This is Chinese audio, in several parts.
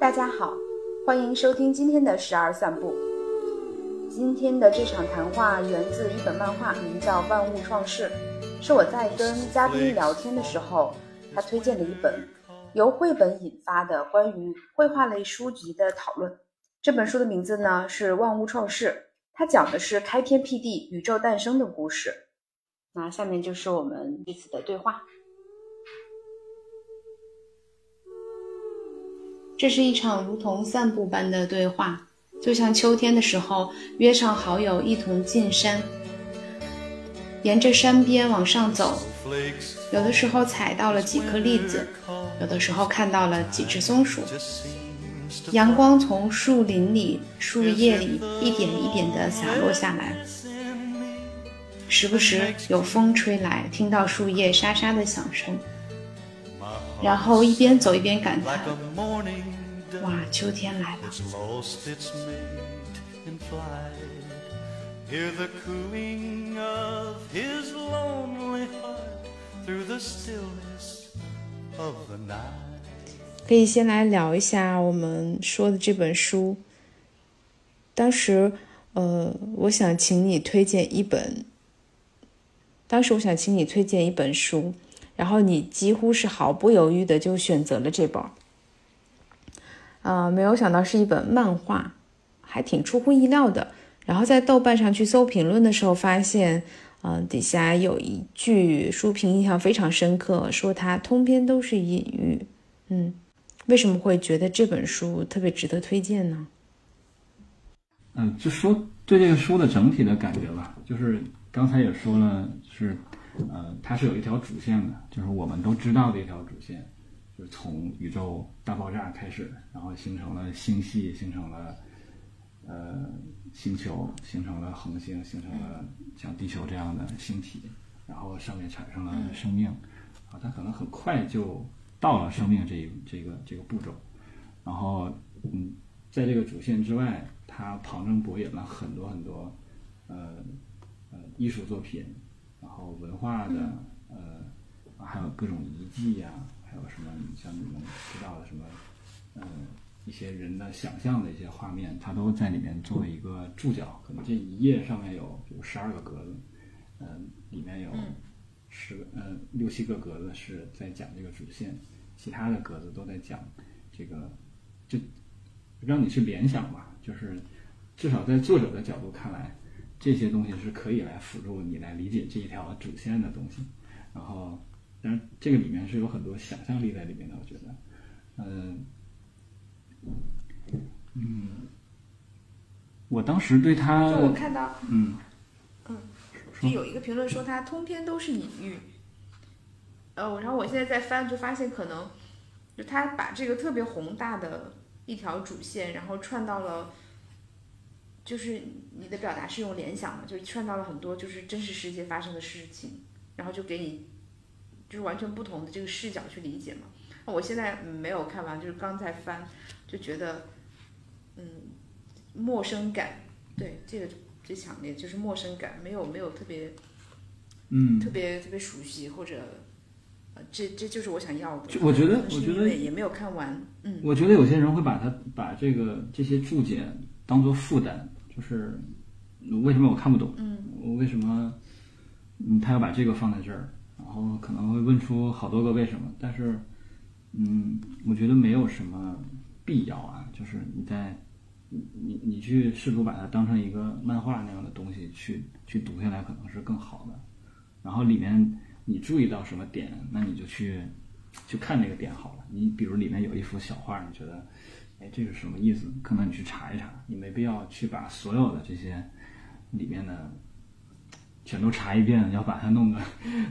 大家好，欢迎收听今天的十二散步。今天的这场谈话源自一本漫画，名叫《万物创世》，是我在跟嘉宾聊天的时候，他推荐的一本由绘本引发的关于绘画类书籍的讨论。这本书的名字呢是《万物创世》，它讲的是开天辟地、宇宙诞生的故事。那下面就是我们彼此的对话。这是一场如同散步般的对话，就像秋天的时候约上好友一同进山，沿着山边往上走，有的时候踩到了几颗栗子，有的时候看到了几只松鼠。阳光从树林里、树叶里一点一点地洒落下来，时不时有风吹来，听到树叶沙沙的响声。然后一边走一边感叹：“哇，秋天来了。”可以先来聊一下我们说的这本书。当时，呃，我想请你推荐一本。当时我想请你推荐一本书。然后你几乎是毫不犹豫的就选择了这本，啊，没有想到是一本漫画，还挺出乎意料的。然后在豆瓣上去搜评论的时候，发现，嗯，底下有一句书评印象非常深刻，说它通篇都是隐喻。嗯，为什么会觉得这本书特别值得推荐呢？嗯，就说对这个书的整体的感觉吧，就是刚才也说了是。呃，它是有一条主线的，就是我们都知道的一条主线，就是从宇宙大爆炸开始，然后形成了星系，形成了呃星球，形成了恒星，形成了像地球这样的星体，然后上面产生了生命，啊，它可能很快就到了生命这一这个这个步骤，然后嗯，在这个主线之外，它旁征博引了很多很多呃呃艺术作品。然后文化的，呃，还有各种遗迹呀，还有什么像你们知道的什么，嗯，一些人的想象的一些画面，它都在里面作为一个注脚。可能这一页上面有有十二个格子，嗯，里面有十个，嗯，六七个格子是在讲这个主线，其他的格子都在讲这个，就让你去联想吧。就是至少在作者的角度看来。这些东西是可以来辅助你来理解这一条主线的东西，然后，当然这个里面是有很多想象力在里面的，我觉得，嗯，嗯，我当时对他，我看到，嗯，嗯，就有一个评论说他通篇都是隐喻，呃，然后我现在在翻就发现可能，就他把这个特别宏大的一条主线，然后串到了。就是你的表达是用联想嘛，就串到了很多就是真实世界发生的事情，然后就给你就是完全不同的这个视角去理解嘛。我现在没有看完，就是刚在翻，就觉得嗯陌生感，对这个最强烈就是陌生感，没有没有特别嗯特别特别熟悉或者呃这这就是我想要的。我觉得我觉得也没有看完，嗯，我觉得有些人会把它把这个这些注解当做负担。就是为什么我看不懂？嗯，我为什么嗯他要把这个放在这儿？然后可能会问出好多个为什么。但是嗯，我觉得没有什么必要啊。就是你在你你你去试图把它当成一个漫画那样的东西去去读下来，可能是更好的。然后里面你注意到什么点，那你就去去看那个点好了。你比如里面有一幅小画，你觉得。哎，这是什么意思？可能你去查一查，你没必要去把所有的这些里面的全都查一遍，要把它弄得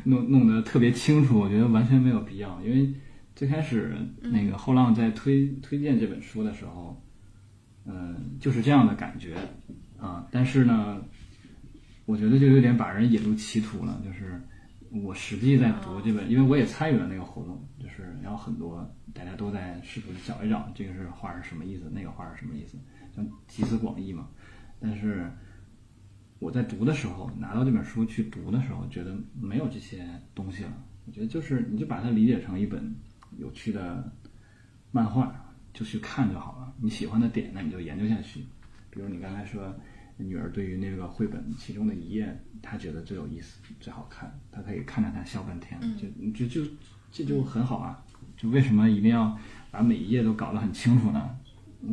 弄弄得特别清楚，我觉得完全没有必要。因为最开始那个后浪在推推荐这本书的时候，嗯，就是这样的感觉啊。但是呢，我觉得就有点把人引入歧途了，就是。我实际在读这本，因为我也参与了那个活动，就是然后很多大家都在试图找一找这个是画是什么意思，那个画是什么意思，就集思广益嘛。但是我在读的时候，拿到这本书去读的时候，觉得没有这些东西了。我觉得就是你就把它理解成一本有趣的漫画，就去看就好了。你喜欢的点，那你就研究下去。比如你刚才说，女儿对于那个绘本其中的一页，她觉得最有意思、最好看，他可以看着他笑半天，就就就这就很好啊。就为什么一定要把每一页都搞得很清楚呢？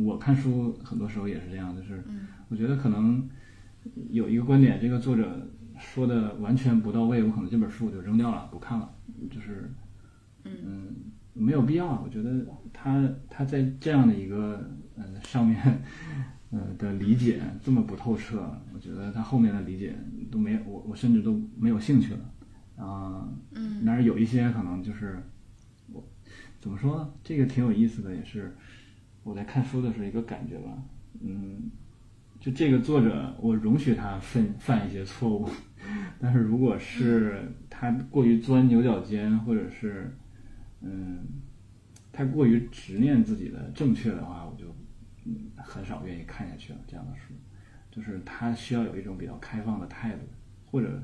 我看书很多时候也是这样，就是我觉得可能有一个观点，这个作者说的完全不到位，我可能这本书我就扔掉了，不看了。就是嗯，没有必要。我觉得他他在这样的一个嗯上面嗯的理解这么不透彻，我觉得他后面的理解都没我我甚至都没有兴趣了啊。嗯，但是有一些可能就是我怎么说呢，这个挺有意思的，也是。我在看书的时候一个感觉吧，嗯，就这个作者，我容许他犯犯一些错误，但是如果是他过于钻牛角尖，或者是嗯，太过于执念自己的正确的话，我就很少愿意看下去了。这样的书，就是他需要有一种比较开放的态度，或者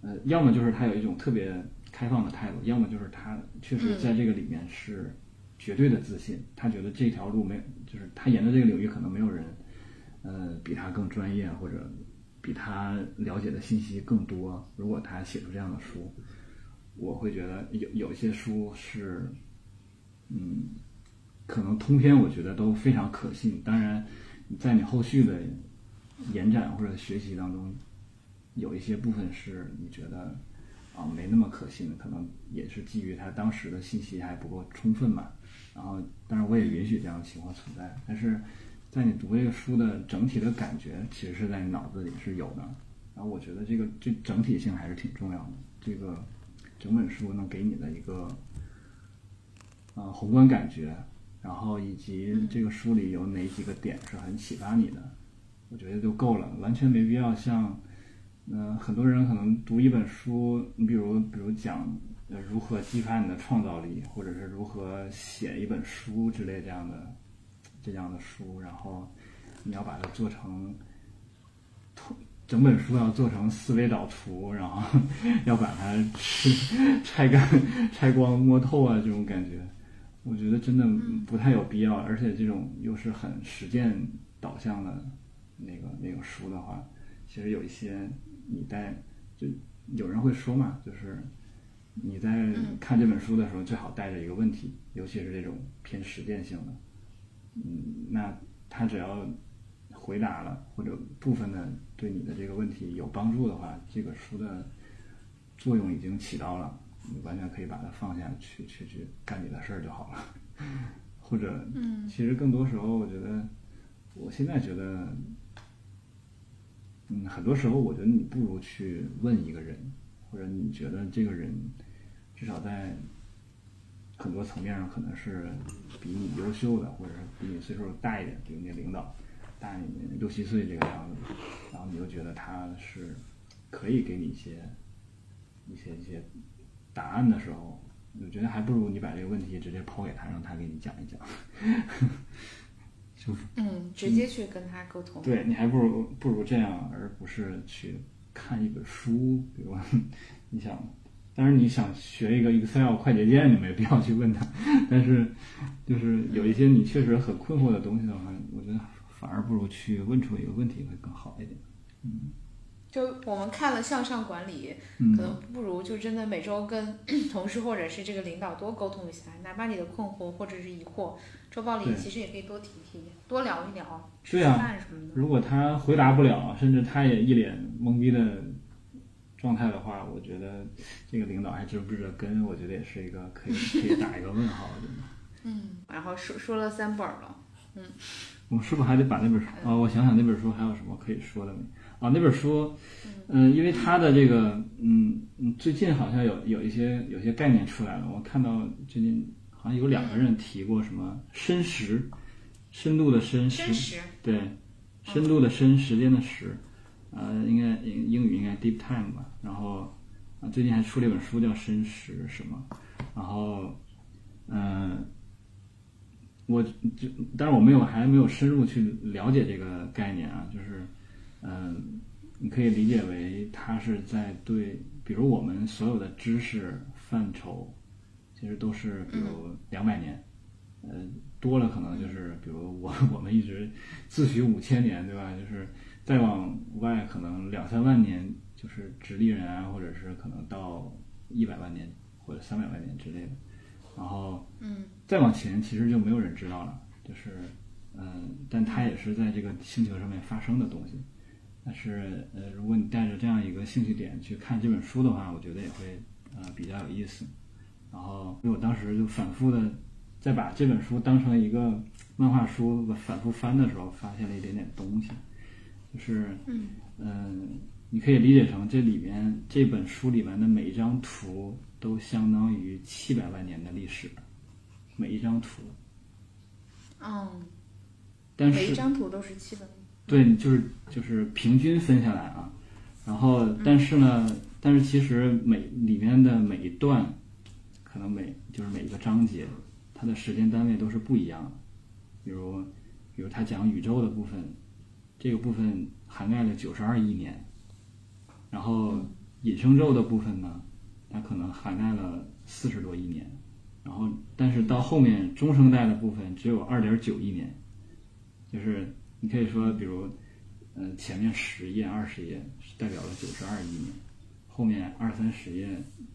呃，要么就是他有一种特别开放的态度，要么就是他确实在这个里面是。绝对的自信，他觉得这条路没，就是他沿着这个领域可能没有人，呃，比他更专业或者比他了解的信息更多。如果他写出这样的书，我会觉得有有些书是，嗯，可能通篇我觉得都非常可信。当然，在你后续的延展或者学习当中，有一些部分是你觉得啊没那么可信的，可能也是基于他当时的信息还不够充分嘛。然后，当然我也允许这样的情况存在，但是在你读这个书的整体的感觉，其实是在你脑子里是有的。然后我觉得这个这整体性还是挺重要的。这个整本书能给你的一个呃宏观感觉，然后以及这个书里有哪几个点是很启发你的，我觉得就够了，完全没必要像嗯很多人可能读一本书，你比如比如讲。呃，如何激发你的创造力，或者是如何写一本书之类这样的这样的书，然后你要把它做成图，整本书要做成思维导图，然后 要把它 拆干、拆光、摸透啊，这种感觉，我觉得真的不太有必要。而且这种又是很实践导向的那个那个书的话，其实有一些你在就有人会说嘛，就是。你在看这本书的时候，最好带着一个问题，尤其是这种偏实践性的。嗯，那他只要回答了，或者部分的对你的这个问题有帮助的话，这个书的作用已经起到了，你完全可以把它放下去，去去干你的事儿就好了。或者，其实更多时候，我觉得，我现在觉得，嗯，很多时候，我觉得你不如去问一个人，或者你觉得这个人。至少在很多层面上，可能是比你优秀的，或者是比你岁数大一点，比如那领导大你六七岁这个样子，然后你又觉得他是可以给你一些一些一些答案的时候，我觉得还不如你把这个问题直接抛给他，让他给你讲一讲。就嗯，直接去跟他沟通。对你还不如不如这样，而不是去看一本书，比如 你想。当然，你想学一个 Excel 快捷键，你没必要去问他。但是，就是有一些你确实很困惑的东西的话，我觉得反而不如去问出一个问题会更好一点。嗯，就我们看了向上管理，可能不如就真的每周跟 同事或者是这个领导多沟通一下，哪怕你的困惑或者是疑惑，周报里其实也可以多提提，多聊一聊，吃饭什么的。如果他回答不了，甚至他也一脸懵逼的。状态的话，我觉得这个领导还值不值得跟？我觉得也是一个可以可以打一个问号的。嗯，然后说说了三本了，嗯，我们是不是还得把那本书啊？我想想那本书还有什么可以说的没？啊，那本书，嗯，因为它的这个，嗯嗯，最近好像有有一些有些概念出来了。我看到最近好像有两个人提过什么深时，深度的深时，对，深度的深，时间的时。呃，应该英英语应该 deep time 吧。然后啊，最近还出了一本书叫《深时什么》。然后，嗯，我就，但是我没有还没有深入去了解这个概念啊。就是，嗯，你可以理解为它是在对，比如我们所有的知识范畴，其实都是比如两百年，呃，多了可能就是比如我 我们一直自诩五千年，对吧？就是再往外可能两三万年，就是直立人啊，或者是可能到一百万年或者三百万年之类的。然后，嗯，再往前其实就没有人知道了，就是嗯，但它也是在这个星球上面发生的东西。但是呃，如果你带着这样一个兴趣点去看这本书的话，我觉得也会呃比较有意思。然后，因为我当时就反复的在把这本书当成一个漫画书反复翻的时候，发现了一点点东西，就是嗯嗯，你可以理解成这里面这本书里面的每一张图都相当于七百万年的历史，每一张图。嗯，但是每一张图都是七本。对，就是就是平均分下来啊，然后但是呢，但是其实每里面的每一段，可能每就是每一个章节，它的时间单位都是不一样的。比如，比如他讲宇宙的部分，这个部分涵盖了九十二亿年，然后隐生咒的部分呢，它可能涵盖了四十多亿年，然后但是到后面中生代的部分只有二点九亿年，就是你可以说，比如，呃，前面十页、二十页是代表了九十二亿年，后面二三十页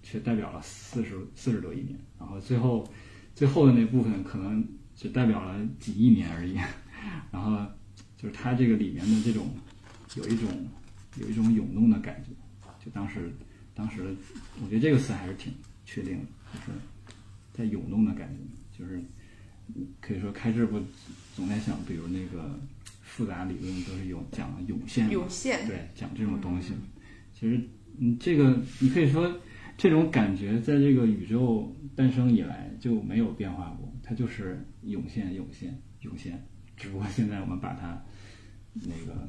却代表了四十四十多亿年，然后最后最后的那部分可能只代表了几亿年而已，然后就是它这个里面的这种有一种有一种涌动的感觉，就当时当时我觉得这个词还是挺确定的，就是在涌动的感觉，就是可以说开智不总在想，比如那个复杂理论都是有讲涌现，涌现对，讲这种东西。其实，嗯，这个你可以说，这种感觉在这个宇宙诞生以来就没有变化过，它就是涌现、涌现、涌现。只不过现在我们把它那个，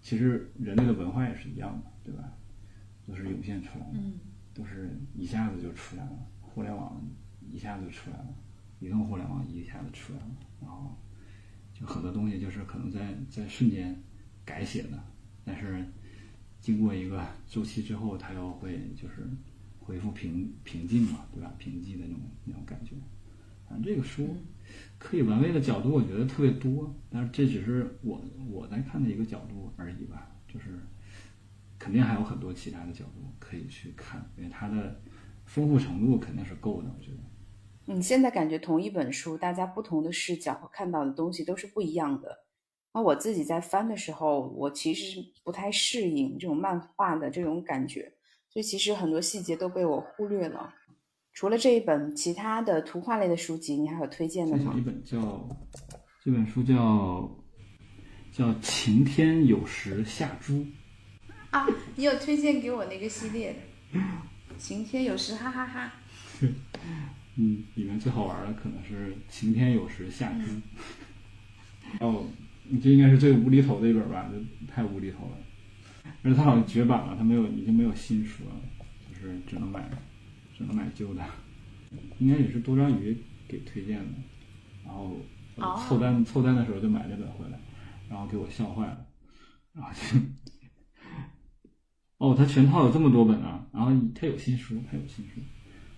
其实人类的文化也是一样的，对吧？都是涌现出来的，嗯都是一下子就出来了。互联网一下子就出来了，移动互联网一下子出来了，然后就很多东西就是可能在在瞬间改写的，但是经过一个周期之后，它又会就是恢复平平静嘛，对吧？平静的那种那种感觉。反正这个书可以玩味的角度，我觉得特别多，但是这只是我我在看的一个角度而已吧，就是肯定还有很多其他的角度可以去看，因为它的丰富程度肯定是够的，我觉得。你现在感觉同一本书，大家不同的视角看到的东西都是不一样的。那我自己在翻的时候，我其实不太适应这种漫画的这种感觉，所以其实很多细节都被我忽略了。除了这一本，其他的图画类的书籍，你还有推荐的吗一？本叫这本书叫叫《晴天有时下猪》，啊，你有推荐给我那个系列的？晴天有时哈哈哈。嗯，里面最好玩的可能是“晴天有时下猪” 哦，你这应该是最无厘头的一本吧？这太无厘头了，而且它好像绝版了，它没有已经没有新书了，就是只能买只能买旧的，应该也是多章鱼给推荐的，然后凑单、凑单的时候就买这本回来，然后给我笑坏了，然后就。哦，它全套有这么多本啊！然后它有新书，它有新书，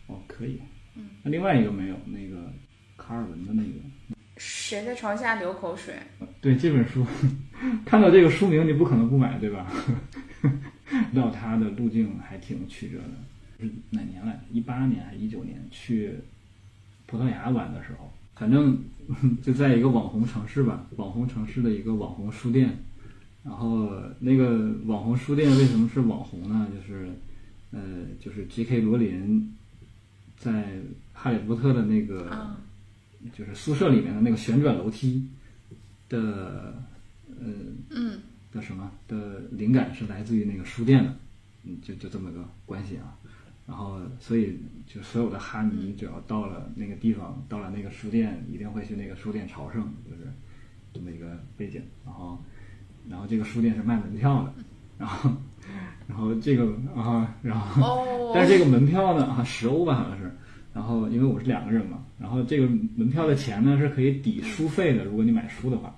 哦，可以。嗯，那另外一个没有，那个卡尔文的那个，谁在床下流口水？对这本书，看到这个书名你不可能不买，对吧？到它的路径还挺曲折的，是哪年来？一八年还是一九年去葡萄牙玩的时候，反正 就在一个网红城市吧，网红城市的一个网红书店，然后那个网红书店为什么是网红呢？就是呃，就是 J.K. 罗琳在《哈利波特》的那个。啊就是宿舍里面的那个旋转楼梯的，呃嗯的什么的灵感是来自于那个书店的，嗯，就就这么个关系啊。然后，所以就所有的哈迷只要到了那个地方，到了那个书店，一定会去那个书店朝圣，就是这么一个背景。然后，然后这个书店是卖门票的，然后，然后这个啊，然后，哦，但是这个门票呢，啊，十欧吧好像是。然后因为我是两个人嘛，然后这个门票的钱呢是可以抵书费的，如果你买书的话，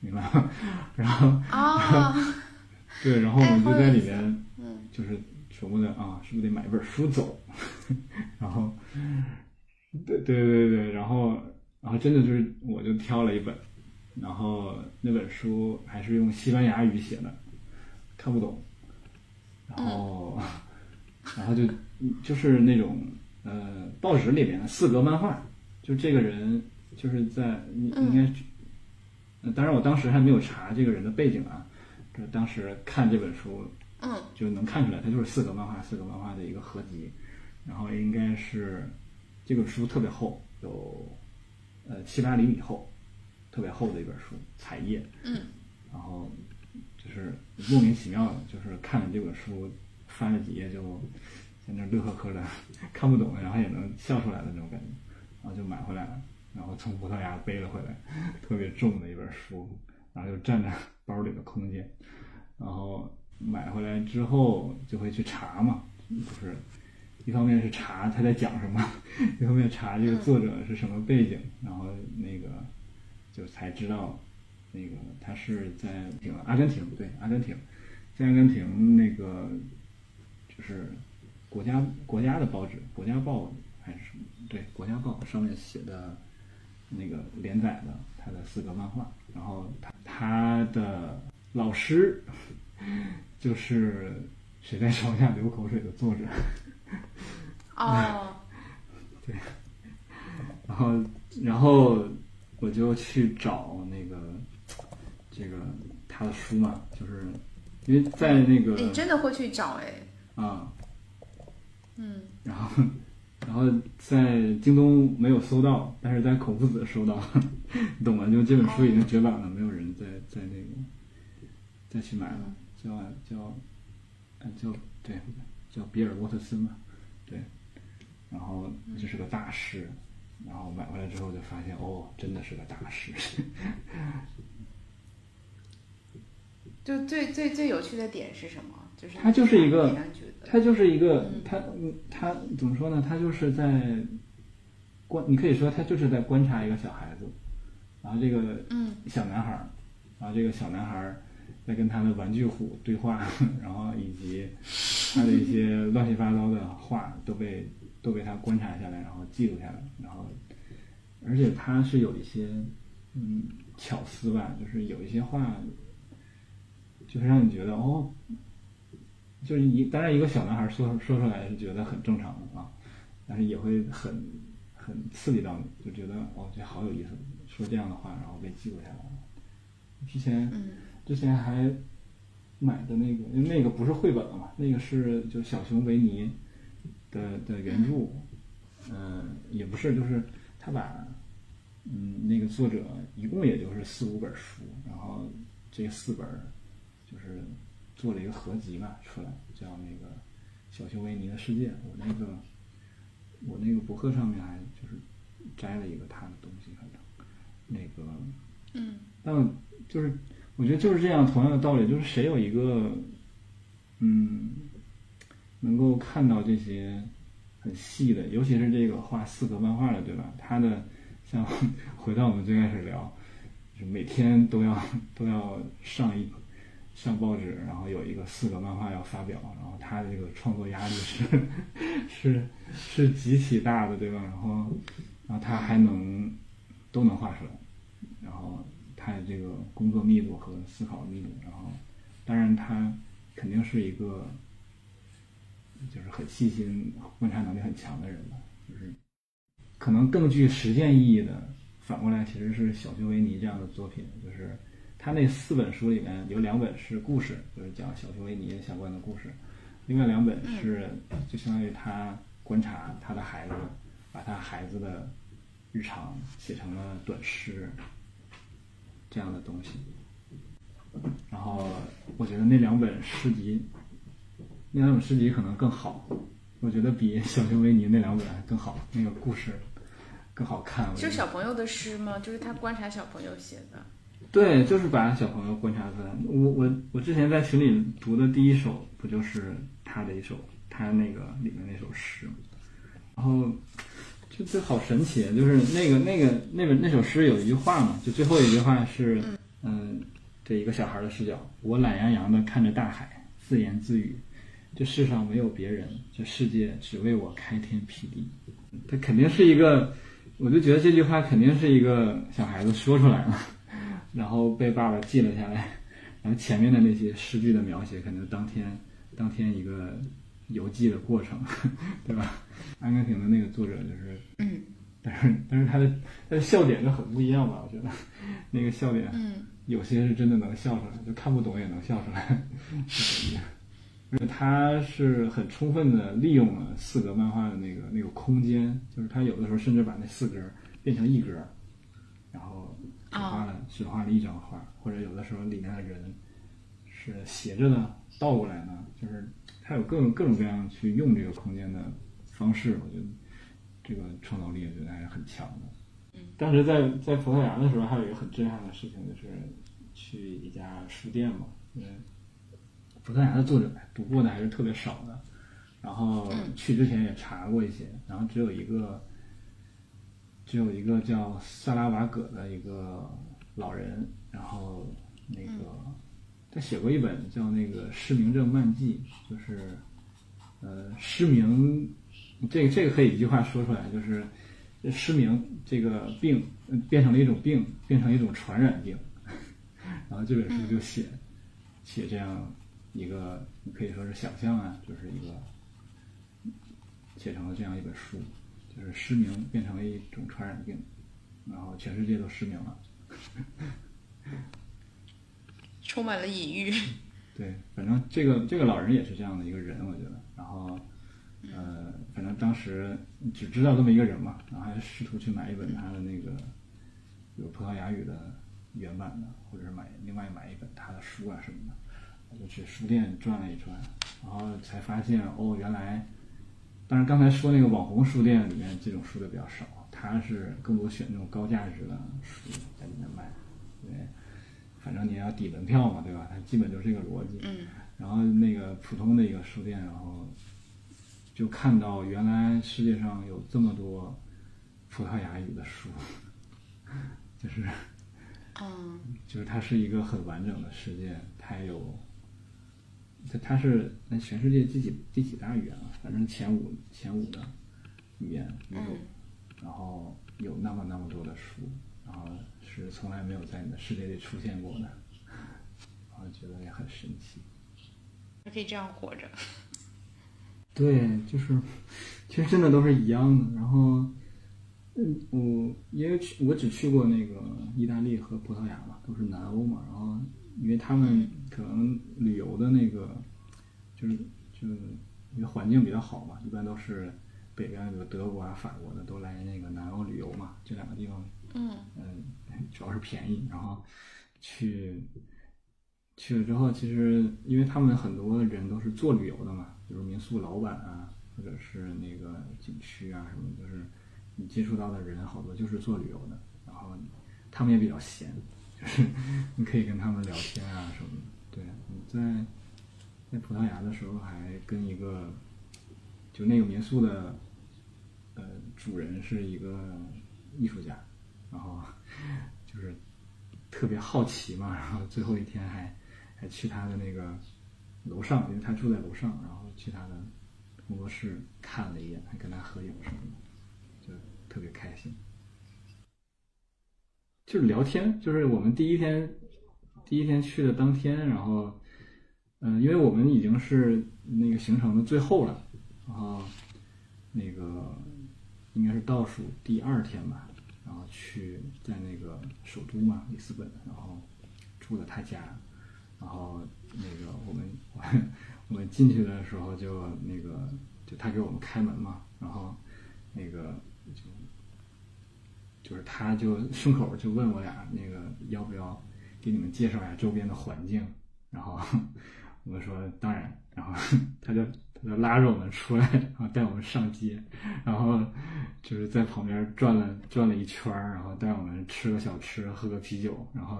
明白吗？然后啊，对，然后我们就在里面，嗯就是琢磨着啊，是不是得买一本书走？然后对对对对，然后然后真的就是我就挑了一本，然后那本书还是用西班牙语写的，看不懂，然后然后就就是那种呃报纸里面的四格漫画，就这个人就是在应应该。当然，我当时还没有查这个人的背景啊。这当时看这本书，嗯，就能看出来，它就是四格漫画，四格漫画的一个合集。然后应该是这本书特别厚，有呃七八厘米厚，特别厚的一本书，彩页。嗯。然后就是莫名其妙的，就是看了这本书，翻了几页就在那乐呵呵的，看不懂，然后也能笑出来的那种感觉，然后就买回来了。然后从葡萄牙背了回来，特别重的一本书，然后就占着包里的空间。然后买回来之后就会去查嘛，就是一方面是查他在讲什么，一方面查这个作者是什么背景，然后那个就才知道，那个他是在阿根廷，对，阿根廷，在阿根廷那个就是国家国家的报纸，国家报还是什么？对，国家报上面写的。那个连载的他的四个漫画，然后他他的老师就是谁在床下流口水的作者。哦，对，然后然后我就去找那个这个他的书嘛，就是因为在那个你真的会去找哎啊，嗯，然后。然后在京东没有搜到，但是在孔夫子搜到，你 懂吗？就这本书已经绝版了，没有人再再那个再去买了。叫叫叫对，叫比尔沃特森嘛，对。然后这是个大师，然后买回来之后就发现，哦，真的是个大师。就最最最有趣的点是什么？就是他就是一个。他就是一个，他他怎么说呢？他就是在观，你可以说他就是在观察一个小孩子，然后这个小男孩儿，然后这个小男孩儿在跟他的玩具虎对话，然后以及他的一些 乱七八糟的话都被都被他观察下来，然后记录下来，然后而且他是有一些嗯巧思吧，就是有一些话，就是让你觉得哦。就是一，当然一个小男孩说说出来是觉得很正常的啊，但是也会很很刺激到你，就觉得哦，这好有意思，说这样的话，然后被记录下来了。之前之前还买的那个，因为那个不是绘本了嘛，那个是就小熊维尼的的原著，嗯，也不是，就是他把嗯那个作者一共也就是四五本书，然后这四本就是。做了一个合集嘛出来，叫那个小熊维尼的世界。我那个我那个博客上面还就是摘了一个他的东西，反正那个嗯，但就是我觉得就是这样，同样的道理，就是谁有一个嗯能够看到这些很细的，尤其是这个画四格漫画的，对吧？他的像 回到我们最开始聊，就每天都要都要上一。上报纸，然后有一个四个漫画要发表，然后他的这个创作压力是是是极其大的，对吧？然后然后他还能都能画出来，然后他的这个工作密度和思考密度，然后当然他肯定是一个就是很细心、观察能力很强的人吧，就是可能更具实践意义的，反过来其实是小熊维尼这样的作品，就是。他那四本书里面有两本是故事，就是讲小熊维尼相关的故事；另外两本是就相当于他观察他的孩子，把他孩子的日常写成了短诗这样的东西。然后我觉得那两本诗集，那两本诗集可能更好，我觉得比小熊维尼那两本更好，那个故事更好看。就小朋友的诗吗？就是他观察小朋友写的。对，就是把小朋友观察出来。我我我之前在群里读的第一首，不就是他的一首，他那个里面那首诗？然后就就好神奇，就是那个那个那本那首诗有一句话嘛，就最后一句话是，嗯，这一个小孩的视角，我懒洋洋的看着大海，自言自语，这世上没有别人，这世界只为我开天辟地。他肯定是一个，我就觉得这句话肯定是一个小孩子说出来了，然后被爸爸记了下来，然后前面的那些诗句的描写，可能当天当天一个邮寄的过程，对吧？安根廷的那个作者就是，嗯，但是但是他的他的笑点就很不一样吧？我觉得那个笑点，嗯，有些是真的能笑出来，就看不懂也能笑出来，而且他是很充分的利用了四格漫画的那个那个空间，就是他有的时候甚至把那四格变成一格，然后只画了只画了一张画，或者有的时候里面的人是斜着的倒过来的，就是他有各种各种各样去用这个空间的方式，我觉得这个创造力我觉得还是很强的。当时在在葡萄牙的时候，还有一个很震撼的事情，就是去一家书店嘛，因为。葡萄牙的作者读过的还是特别少的，然后去之前也查过一些，然后只有一个，只有一个叫萨拉瓦戈的一个老人，然后那个他写过一本叫那个失明症漫记，就是呃失明，这个这个可以一句话说出来，就是失明这个病变成了一种病，变成一种传染病，然后这本书就写写这样。一个你可以说是想象啊，就是一个写成了这样一本书，就是失明变成了一种传染病，然后全世界都失明了，充满了隐喻。对，反正这个这个老人也是这样的一个人，我觉得。然后，呃，反正当时只知道这么一个人嘛，然后还试图去买一本他的那个有葡萄牙语的原版的，或者是买另外买一本他的书啊什么的。我就去书店转了一转，然后才发现哦，原来，当然刚才说那个网红书店里面这种书的比较少，他是更多选那种高价值的书在里面卖，对，反正你要抵门票嘛，对吧？它基本就是这个逻辑。嗯。然后那个普通的一个书店，然后就看到原来世界上有这么多葡萄牙语的书，就是，嗯，就是它是一个很完整的世界，它有。它它是那全世界第几第几大语言了？反正前五前五的语言语种，然后有那么那么多的书，然后是从来没有在你的世界里出现过的，然后觉得也很神奇。还可以这样活着。对，就是其实真的都是一样的。然后，嗯，我因为去我只去过那个意大利和葡萄牙嘛，都是南欧嘛，然后。因为他们可能旅游的那个，就是就是因为环境比较好嘛，一般都是北边比如德国啊、法国的都来那个南欧旅游嘛，这两个地方，嗯嗯，主要是便宜，然后去去了之后，其实因为他们很多人都是做旅游的嘛，比如民宿老板啊，或者是那个景区啊什么，就是你接触到的人好多就是做旅游的，然后他们也比较闲。你可以跟他们聊天啊什么的。对，你在在葡萄牙的时候还跟一个，就那个民宿的，呃，主人是一个艺术家，然后就是特别好奇嘛，然后最后一天还还去他的那个楼上，因为他住在楼上，然后去他的工作室看了一眼，还跟他合影什么的，就特别开心。就是聊天，就是我们第一天，第一天去的当天，然后，嗯，因为我们已经是那个行程的最后了，然后，那个应该是倒数第二天吧，然后去在那个首都嘛，里斯本，然后住了他家，然后那个我们我们进去的时候就那个就他给我们开门嘛，然后那个。就是他，就顺口就问我俩那个要不要给你们介绍一下周边的环境，然后我们说当然，然后 他就他就拉着我们出来，然后带我们上街，然后就是在旁边转了转了一圈儿，然后带我们吃个小吃，喝个啤酒，然后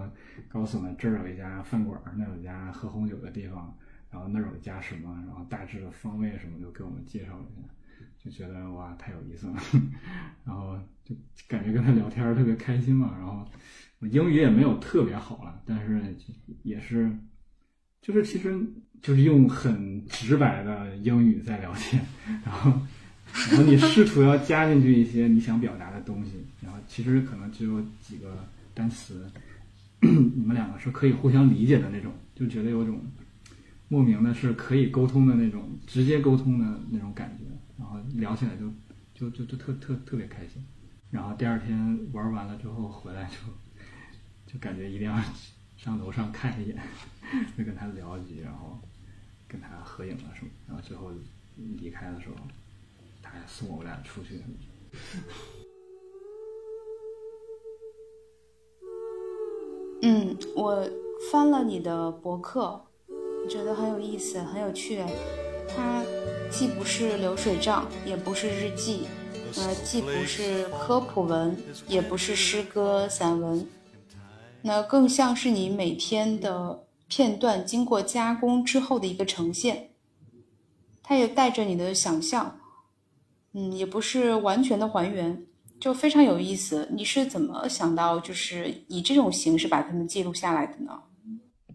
告诉我们这儿有一家饭馆，那有一家喝红酒的地方，然后那儿有一家什么，然后大致的方位什么就给我们介绍了一下。就觉得哇太有意思了，然后就感觉跟他聊天特别开心嘛。然后我英语也没有特别好了，但是也是，就是其实就是用很直白的英语在聊天。然后然后你试图要加进去一些你想表达的东西，然后其实可能只有几个单词，你们两个是可以互相理解的那种，就觉得有种莫名的是可以沟通的那种，直接沟通的那种感觉，然后聊起来就就就就特特特别开心。然后第二天玩完了之后回来就 就感觉一定要上楼上看一眼，就跟他聊几句，然后跟他合影了什么，然后最后离开的时候，他还送我俩出去。嗯，我翻了你的博客，觉得很有意思，很有趣。它既不是流水账，也不是日记。呃，既不是科普文，也不是诗歌散文，那更像是你每天的片段经过加工之后的一个呈现。它也带着你的想象，嗯，也不是完全的还原，就非常有意思。你是怎么想到就是以这种形式把它们记录下来的呢？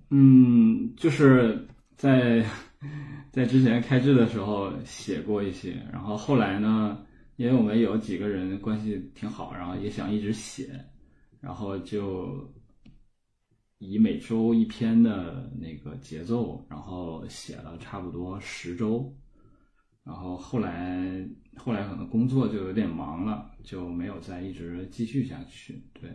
嗯，就是在 在之前开智的时候写过一些，然后后来呢。因为我们有几个人关系挺好，然后也想一直写，然后就以每周一篇的那个节奏，然后写了差不多十周，然后后来后来可能工作就有点忙了，就没有再一直继续下去。对，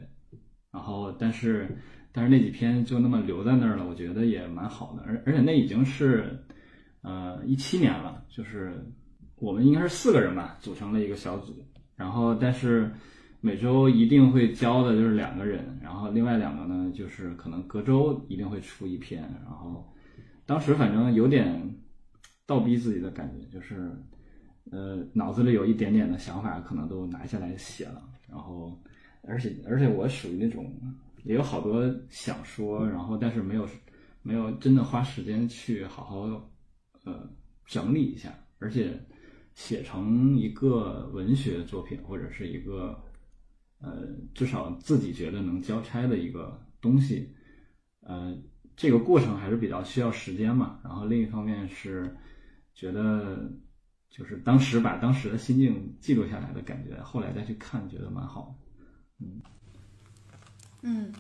然后但是但是那几篇就那么留在那儿了，我觉得也蛮好的，而而且那已经是呃一七年了，就是。我们应该是四个人吧，组成了一个小组。然后，但是每周一定会交的就是两个人，然后另外两个呢，就是可能隔周一定会出一篇。然后，当时反正有点倒逼自己的感觉，就是呃脑子里有一点点的想法，可能都拿下来写了。然后，而且而且我属于那种也有好多想说，然后但是没有没有真的花时间去好好呃整理一下，而且。写成一个文学作品，或者是一个，呃，至少自己觉得能交差的一个东西，呃，这个过程还是比较需要时间嘛。然后另一方面是觉得，就是当时把当时的心境记录下来的感觉，后来再去看，觉得蛮好。嗯，嗯，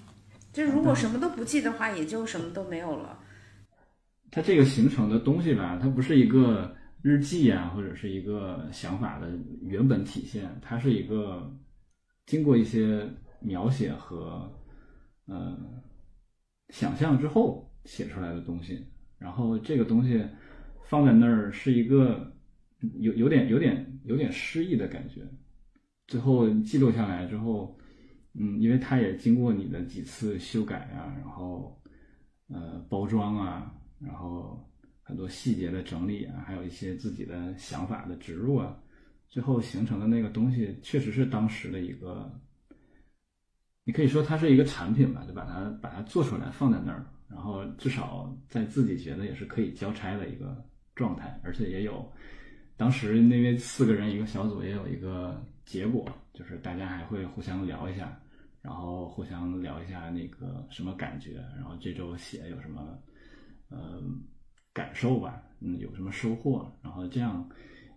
就如果什么都不记的话，也就什么都没有了。它这个形成的东西吧，它不是一个。日记啊，或者是一个想法的原本体现，它是一个经过一些描写和呃想象之后写出来的东西。然后这个东西放在那儿是一个有有点有点有点诗意的感觉。最后记录下来之后，嗯，因为它也经过你的几次修改啊，然后呃包装啊，然后。很多细节的整理啊，还有一些自己的想法的植入啊，最后形成的那个东西，确实是当时的一个，你可以说它是一个产品吧，就把它把它做出来放在那儿，然后至少在自己觉得也是可以交差的一个状态，而且也有当时因为四个人一个小组，也有一个结果，就是大家还会互相聊一下，然后互相聊一下那个什么感觉，然后这周写有什么，嗯。感受吧，嗯，有什么收获？然后这样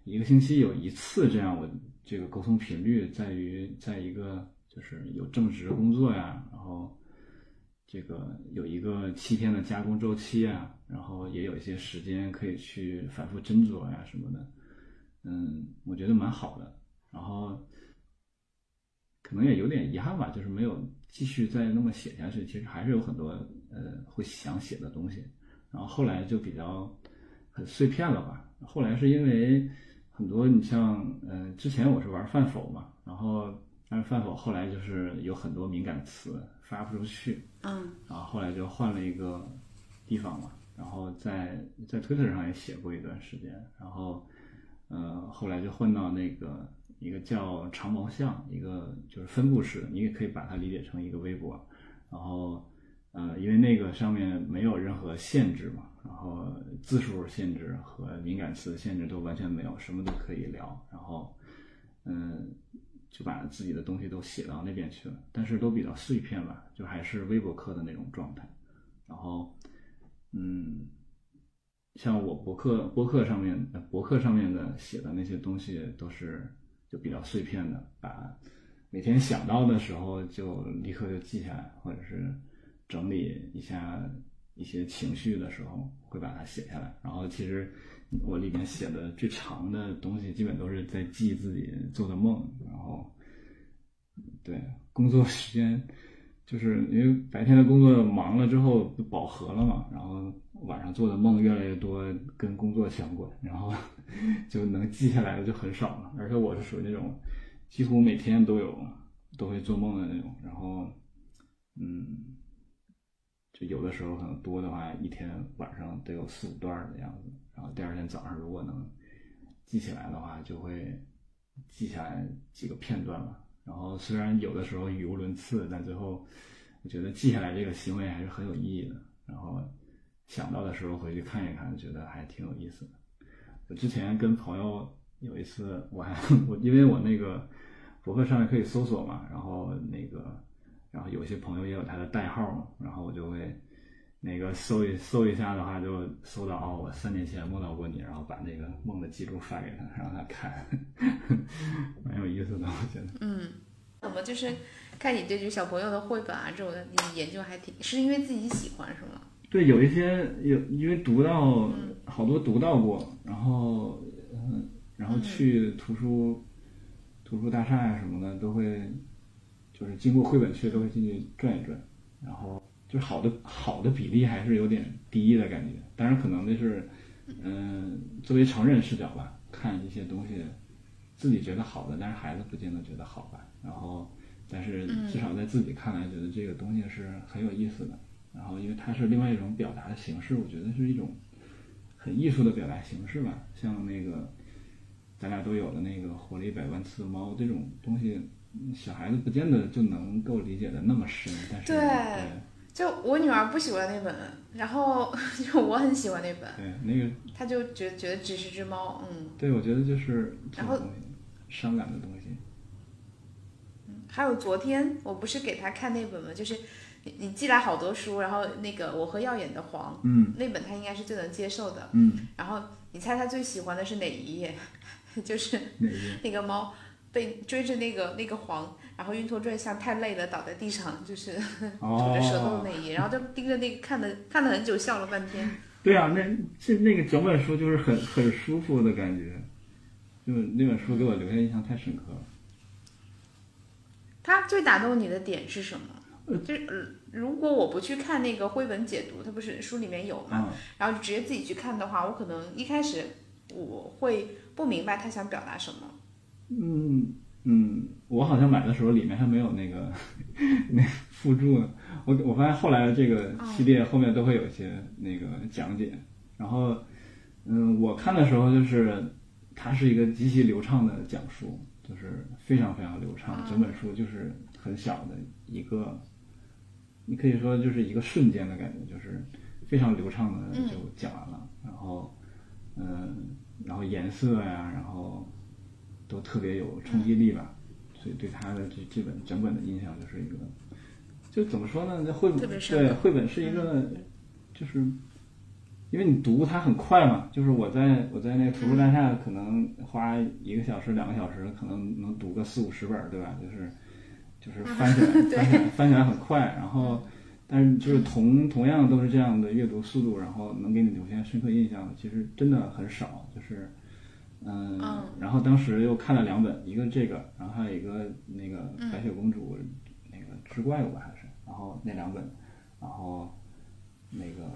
一个星期有一次这样，我这个沟通频率在于在一个就是有正职工作呀，然后这个有一个七天的加工周期啊，然后也有一些时间可以去反复斟酌呀什么的，嗯，我觉得蛮好的。然后可能也有点遗憾吧，就是没有继续再那么写下去。其实还是有很多呃会想写的东西。然后后来就比较很碎片了吧。后来是因为很多，你像，嗯，之前我是玩饭否嘛，然后但是饭否后来就是有很多敏感词发不出去，嗯，然后后来就换了一个地方嘛，然后在在 Twitter 上也写过一段时间，然后，呃，后来就换到那个一个叫长毛象，一个就是分布式的，你也可以把它理解成一个微博，然后。呃，因为那个上面没有任何限制嘛，然后字数限制和敏感词限制都完全没有，什么都可以聊。然后，嗯，就把自己的东西都写到那边去了，但是都比较碎片吧，就还是微博课的那种状态。然后，嗯，像我博客博客上面博客上面的写的那些东西都是就比较碎片的，把每天想到的时候就立刻就记下来，或者是整理一下一些情绪的时候会把它写下来。然后其实我里面写的最长的东西，基本都是在记自己做的梦。然后对工作时间。就是因为白天的工作忙了之后饱和了嘛，然后晚上做的梦越来越多跟工作相关，然后就能记下来的就很少了。而且我是属于那种几乎每天都有都会做梦的那种，然后嗯，就有的时候可能多的话，一天晚上得有四五段的样子。然后第二天早上如果能记起来的话，就会记下来几个片段吧。然后虽然有的时候语无伦次，但最后我觉得记下来这个行为还是很有意义的。然后想到的时候回去看一看，觉得还挺有意思的。我之前跟朋友有一次，我 还我因为我那个博客上面可以搜索嘛，然后那个然后有些朋友也有他的代号嘛，然后我就会那个搜一搜一下的话，就搜到哦，我三年前梦到过你，然后把那个梦的记录发给他，让他看，蛮有意思的，我觉得。嗯。怎么就是看你对这小朋友的绘本啊这种的，你研究还挺是因为自己喜欢是吗？对，有一些有因为读到好多读到过，然后嗯，然后去图书图书大厦呀什么的都会，就是经过绘本区都会进去转一转，然后就是好的好的比例还是有点低的感觉。当然可能那是嗯作为成人视角吧，看一些东西自己觉得好的，但是孩子不见得觉得好吧。然后，但是至少在自己看来，觉得这个东西是很有意思的。然后，因为它是另外一种表达的形式，我觉得是一种很艺术的表达形式吧。像那个咱俩都有的那个“活了一百万次的猫”这种东西，小孩子不见得就能够理解的那么深。但是，对，就我女儿不喜欢那本，然后 就我很喜欢那本。对，那个她就觉觉得只是只猫，嗯。对，我觉得就是然后伤感的东西。还有昨天我不是给她看那本吗？就是你你寄来好多书，然后那个我和耀眼的黄，嗯，那本她应该是最能接受的，嗯。然后你猜她最喜欢的是哪一页？就是那个猫被追着那个那个黄，然后晕头转向，太累了倒在地上，就是 吐着舌头的那一页，然后就盯着那个看的看了很久，笑了半天。对啊，那这那个整本书就是很很舒服的感觉，就那本书给我留下印象太深刻了。它最打动你的点是什么？就是如果我不去看那个绘本解读，它不是书里面有嘛？然后就直接自己去看的话，我可能一开始我会不明白他想表达什么。嗯嗯，我好像买的时候里面还没有那个那附注呢。我我发现后来这个系列后面都会有一些那个讲解。然后嗯，我看的时候就是它是一个极其流畅的讲述。就是非常非常流畅，整本书就是很小的一个，你可以说就是一个瞬间的感觉，就是非常流畅的就讲完了。然后，嗯，然后颜色呀，然后都特别有冲击力吧。所以对他的这这本整本的印象就是一个，就怎么说呢？那绘本对绘本是一个，就是。因为你读它很快嘛，就是我在我在那个图书大厦可能花一个小时两个小时，可能能读个四五十本，对吧？就是就是翻起来 翻起来翻起来很快，然后但是就是同同样都是这样的阅读速度，然后能给你留下深刻印象的，其实真的很少。就是嗯，然后当时又看了两本，一个这个，然后还有一个那个白雪公主那个之怪物吧还是，然后那两本，然后那个。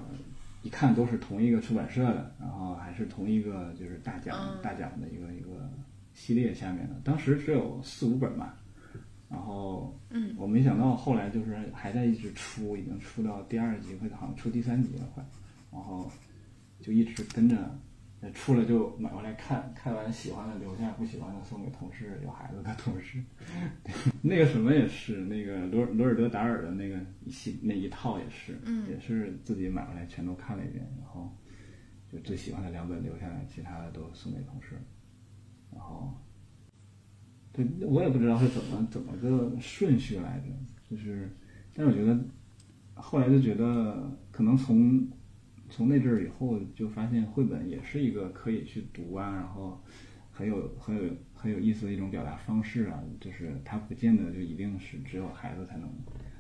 一看都是同一个出版社的，然后还是同一个就是大奖大奖的一个一个系列下面的，当时只有四五本吧，然后嗯，我没想到后来就是还在一直出，已经出到第二集或者好像出第三集了快，然后就一直跟着。出了就买回来看，看完喜欢的留下，不喜欢的送给同事，有孩子的同事。那个什么也是，那个罗罗尔德达尔的那个一系那一套也是，也是自己买回来全都看了一遍，然后就最喜欢的两本留下来，其他的都送给同事。然后，对我也不知道是怎么怎么个顺序来着，就是，但是我觉得后来就觉得可能从。从那阵儿以后就发现绘本也是一个可以去读啊，然后很有很有很有意思的一种表达方式啊，就是它不见得就一定是只有孩子才能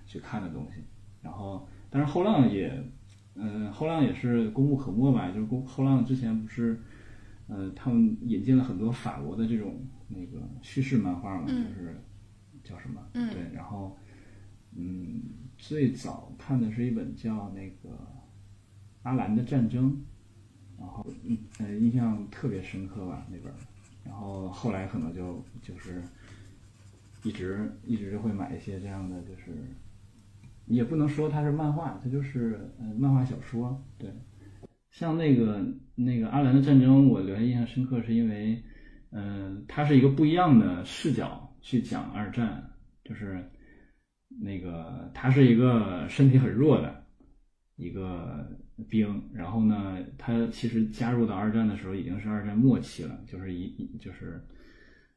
去看的东西。然后，但是后浪也，嗯，后浪也是功不可没吧，就是后后浪之前不是，呃，他们引进了很多法国的这种那个叙事漫画嘛，就是叫什么？嗯，对，然后，嗯，最早看的是一本叫那个。阿兰的战争，然后嗯呃印象特别深刻吧那本，然后后来可能就就是一直一直就会买一些这样的，就是也不能说它是漫画，它就是呃漫画小说。对，像那个那个阿兰的战争，我留下印象深刻是因为，嗯，它是一个不一样的视角去讲二战，就是那个他是一个身体很弱的一个。兵，然后呢，他其实加入到二战的时候已经是二战末期了，就是一就是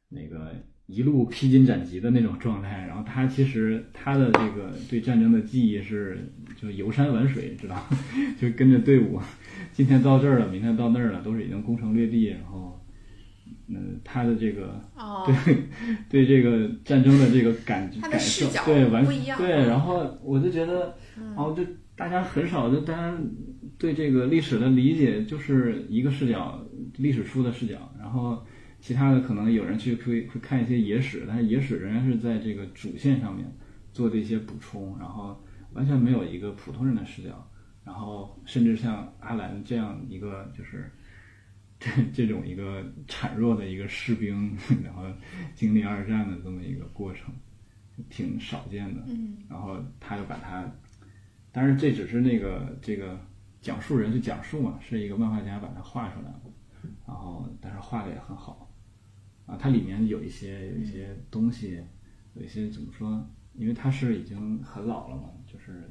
那个一路披荆斩棘的那种状态。然后他其实他的这个对战争的记忆是就游山玩水，知道，就跟着队伍，今天到这儿了，明天到那儿了，都是已经攻城略地。然后，嗯，他的这个对对这个战争的这个感感受，对完对，然后我就觉得，然后就。大家很少就大家对这个历史的理解就是一个视角，历史书的视角，然后其他的可能有人去会会看一些野史，但是野史仍然是在这个主线上面做的一些补充，然后完全没有一个普通人的视角，然后甚至像阿兰这样一个就是这这种一个孱弱的一个士兵，然后经历二战的这么一个过程，挺少见的，嗯，然后他又把他。但是这只是那个这个讲述人去讲述嘛，是一个漫画家把它画出来了，然后但是画的也很好，啊，它里面有一些有一些东西，有一些怎么说？因为他是已经很老了嘛，就是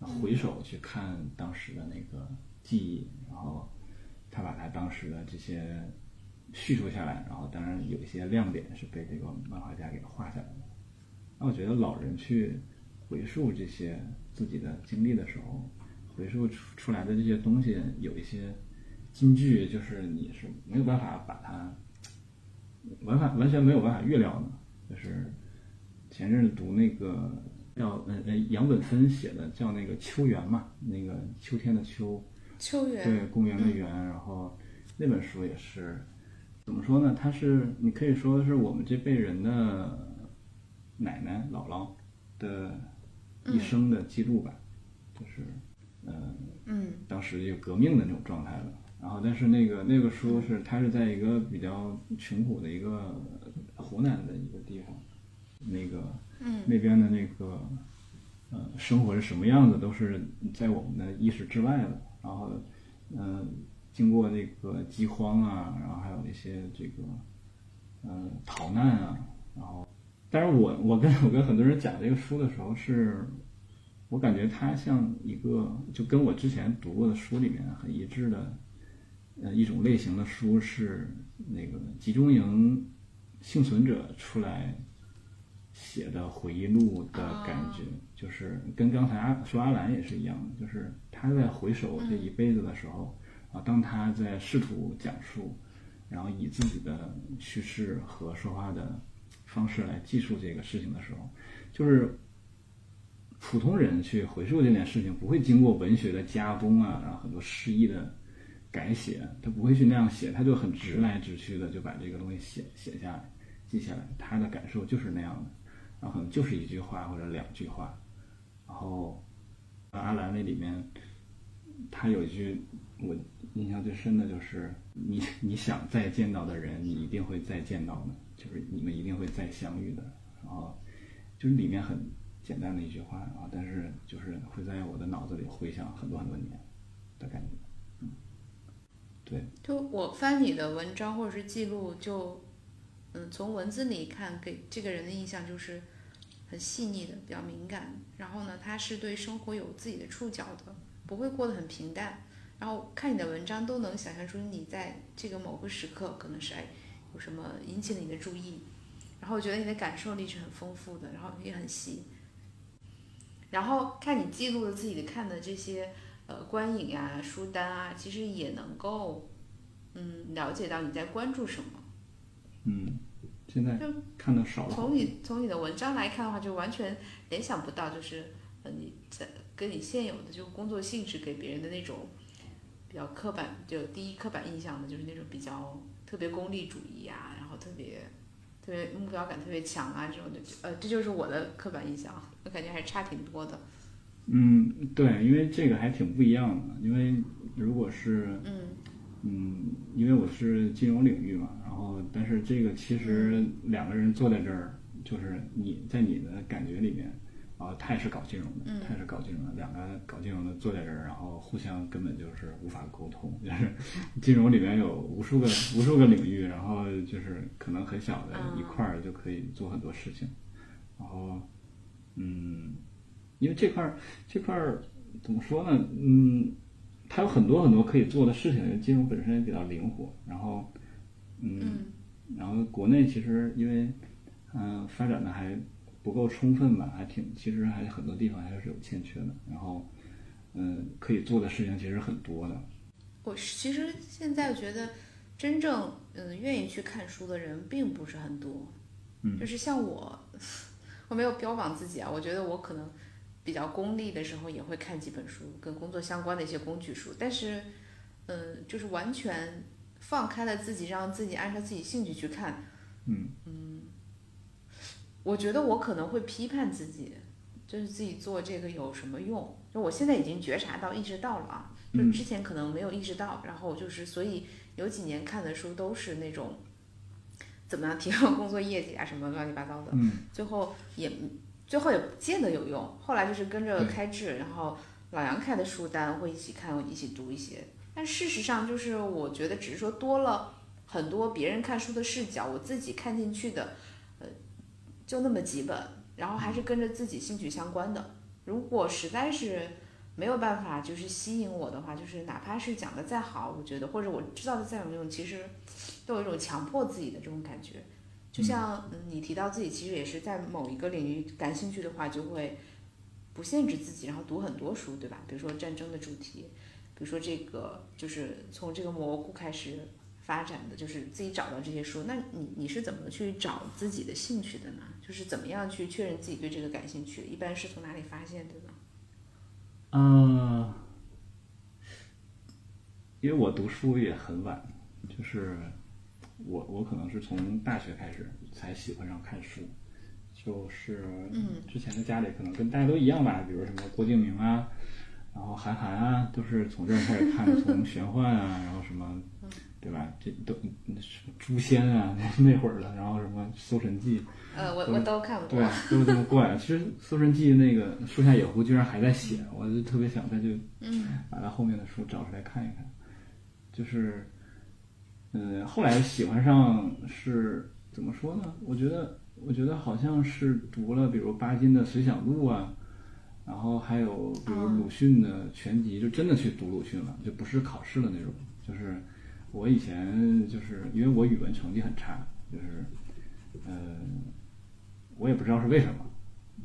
回首去看当时的那个记忆，然后他把他当时的这些叙述下来，然后当然有一些亮点是被这个漫画家给画下来的。那我觉得老人去回溯这些。自己的经历的时候，回溯出出来的这些东西，有一些金句，就是你是没有办法把它完完完全没有办法预料的。就是前阵子读那个叫呃呃杨本芬写的叫那个秋园嘛，那个秋天的秋，秋园对公园的园，然后那本书也是怎么说呢？它是你可以说是我们这辈人的奶奶姥姥的。一生的记录吧，就是，嗯嗯，当时有革命的那种状态了。然后，但是那个那个书是，它是在一个比较穷苦的一个湖南的一个地方，那个，嗯，那边的那个，呃，生活是什么样子，都是在我们的意识之外的。然后，嗯，经过那个饥荒啊，然后还有一些这个，嗯，逃难啊，然后。但是我我跟我跟很多人讲这个书的时候，是我感觉它像一个就跟我之前读过的书里面很一致的，呃一种类型的书是那个集中营幸存者出来写的回忆录的感觉，就是跟刚才阿说阿兰也是一样的，就是他在回首这一辈子的时候啊，当他在试图讲述，然后以自己的叙事和说话的。方式来记述这个事情的时候，就是普通人去回溯这件事情，不会经过文学的加工啊，然后很多诗意的改写，他不会去那样写，他就很直来直去的就把这个东西写写下来，记下来，他的感受就是那样的，然后可能就是一句话或者两句话，然后阿兰那里面，他有一句我印象最深的就是你你想再见到的人，你一定会再见到的。就是你们一定会再相遇的，然后就是里面很简单的一句话啊，但是就是会在我的脑子里回响很多很多年的感觉，嗯，对。就我翻你的文章或者是记录，就嗯，从文字里看，给这个人的印象就是很细腻的，比较敏感。然后呢，他是对生活有自己的触角的，不会过得很平淡。然后看你的文章，都能想象出你在这个某个时刻可能是哎。有什么引起了你的注意？然后我觉得你的感受力是很丰富的，然后也很细。然后看你记录了自己的看的这些呃观影呀、书单啊，其实也能够嗯了解到你在关注什么。嗯，现在就看的少了从。你从你的文章来看的话，就完全联想不到，就是呃你在跟你现有的就工作性质给别人的那种比较刻板，就第一刻板印象的就是那种比较特别功利主义啊，然后特别特别目标感特别强啊这种的，呃这就是我的刻板印象，我感觉还是差挺多的。嗯，对，因为这个还挺不一样的。因为如果是嗯嗯，因为我是金融领域嘛，然后但是这个其实两个人坐在这儿，就是你在你的感觉里面，啊，他也是搞金融的，他也是搞金融的，两个搞金融的坐在这儿，然后互相根本就是无法沟通，就是 金融里面有无数个无数个领域，然后就是可能很小的一块儿就可以做很多事情，然后嗯，因为这块儿这块儿怎么说呢？嗯，它有很多很多可以做的事情，因为金融本身也比较灵活。然后，嗯，然后国内其实因为嗯、发展的还不够充分吧，还挺其实还很多地方还是有欠缺的。然后，嗯，可以做的事情其实很多的。我其实现在觉得，真正嗯愿意去看书的人并不是很多，嗯就是像我，我没有标榜自己啊，我觉得我可能比较功利的时候也会看几本书，跟工作相关的一些工具书，但是嗯，就是完全放开了自己，让自己按照自己兴趣去看，嗯嗯我觉得我可能会批判自己，就是自己做这个有什么用？就我现在已经觉察到、意识到了啊，就嗯之前可能没有意识到，然后就是所以有几年看的书都是那种怎么样提高工作业绩啊，什么乱七八糟的，嗯最后也最后也不见得有用。后来就是跟着开智，然后老杨开的书单会一起看，一起读一些。但事实上就是我觉得只是说多了很多别人看书的视角，我自己看进去的，呃，就那么几本，然后还是跟着自己兴趣相关的。如果实在是没有办法就是吸引我的话，就是哪怕是讲的再好，我觉得或者我知道的再有用，其实都有一种强迫自己的这种感觉。就像嗯，你提到自己其实也是在某一个领域感兴趣的话，就会不限制自己，然后读很多书，对吧？比如说战争的主题，比如说这个就是从这个蘑菇开始发展的，就是自己找到这些书。那你你是怎么去找自己的兴趣的呢？就是怎么样去确认自己对这个感兴趣？一般是从哪里发现的呢？嗯，因为我读书也很晚，就是我我可能是从大学开始才喜欢上看书，就是嗯之前的家里可能跟大家都一样吧，比如什么郭敬明啊，然后韩寒啊，都是从这儿开始看，从玄幻啊，然后什么，对吧？这都什么诛仙啊 那会儿的，然后什么《搜神记》。呃，我我都看过。对，都是这么过来。其实《搜神记》那个树下野狐居然还在写，我就特别想再去嗯把他后面的书找出来看一看。就是，嗯，后来喜欢上是怎么说呢？我觉得，我觉得好像是读了，比如巴金的《随想录》啊，然后还有比如鲁迅的全集，就真的去读鲁迅了，就不是考试的那种。就是我以前就是因为我语文成绩很差，就是，呃，我也不知道是为什么，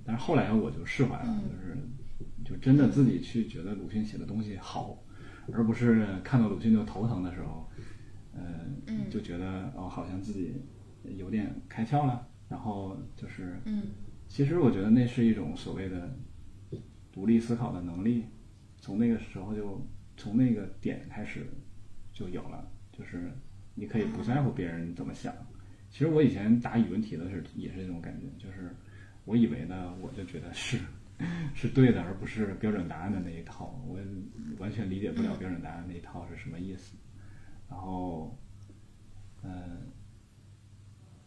但是后来我就释怀了，就是就真的自己去觉得鲁迅写的东西好，而不是看到鲁迅就头疼的时候，呃，就觉得哦，好像自己有点开窍了，然后就是，嗯其实我觉得那是一种所谓的独立思考的能力，从那个时候就从那个点开始就有了，就是你可以不在乎别人怎么想。其实我以前答语文题的时候也是这种感觉，就是我以为呢，我就觉得是是对的，而不是标准答案的那一套，我完全理解不了标准答案那一套是什么意思。然后，嗯、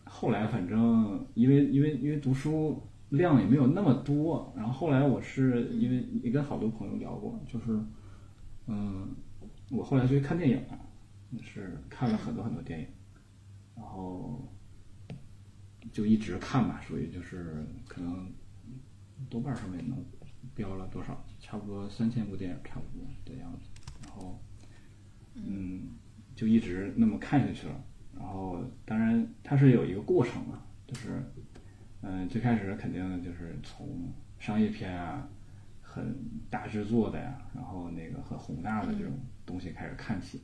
后来反正因为因为因为读书量也没有那么多，然后后来我是因为也跟好多朋友聊过，就是嗯，我后来去看电影了，是看了很多很多电影，然后就一直看吧，属于就是可能豆瓣上面能标了多少，差不多三千部电影差不多的样子，然后嗯，就一直那么看下去了。然后当然它是有一个过程的，就是嗯、最开始肯定就是从商业片啊很大制作的呀，然后那个很宏大的这种东西开始看起，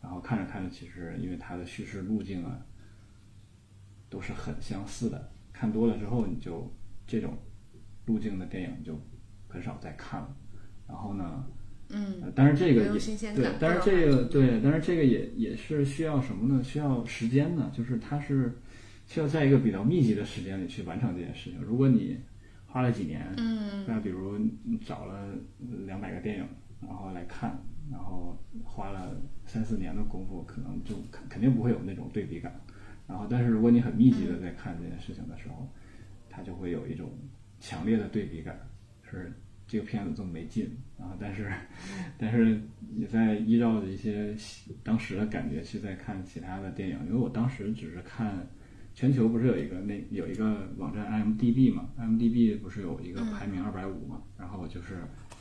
然后看着看着，其实因为它的叙事路径啊都是很相似的，看多了之后，你就这种路径的电影就很少再看了。然后呢，嗯，但是这个也对，但是这个对，但是这个也也是需要什么呢？需要时间的，就是它是需要在一个比较密集的时间里去完成这件事情。如果你花了几年，嗯那比如你找了两百个电影，然后来看，然后花了三四年的功夫，可能就肯肯定不会有那种对比感。然后，但是如果你很密集的在看这件事情的时候，它就会有一种强烈的对比感，是这个片子这么没劲，然后但是 但是你在依照一些当时的感觉去再看其他的电影，因为我当时只是看全球不是有一个那有一个网站 IMDB 嘛，IMDB 不是有一个排名二百五嘛，然后我就是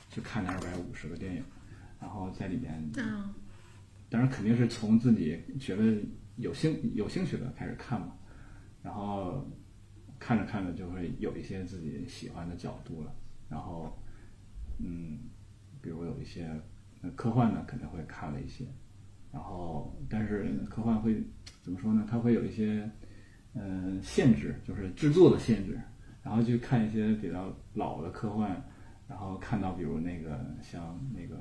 去看那二百五十个电影，然后在里面嗯当然肯定是从自己觉得有兴有兴趣的开始看嘛，然后看着看着就会有一些自己喜欢的角度了，然后嗯，比如有一些呃科幻的肯定会看了一些，然后但是科幻会怎么说呢？它会有一些呃限制，就是制作的限制，然后去看一些比较老的科幻，然后看到比如那个像那个。《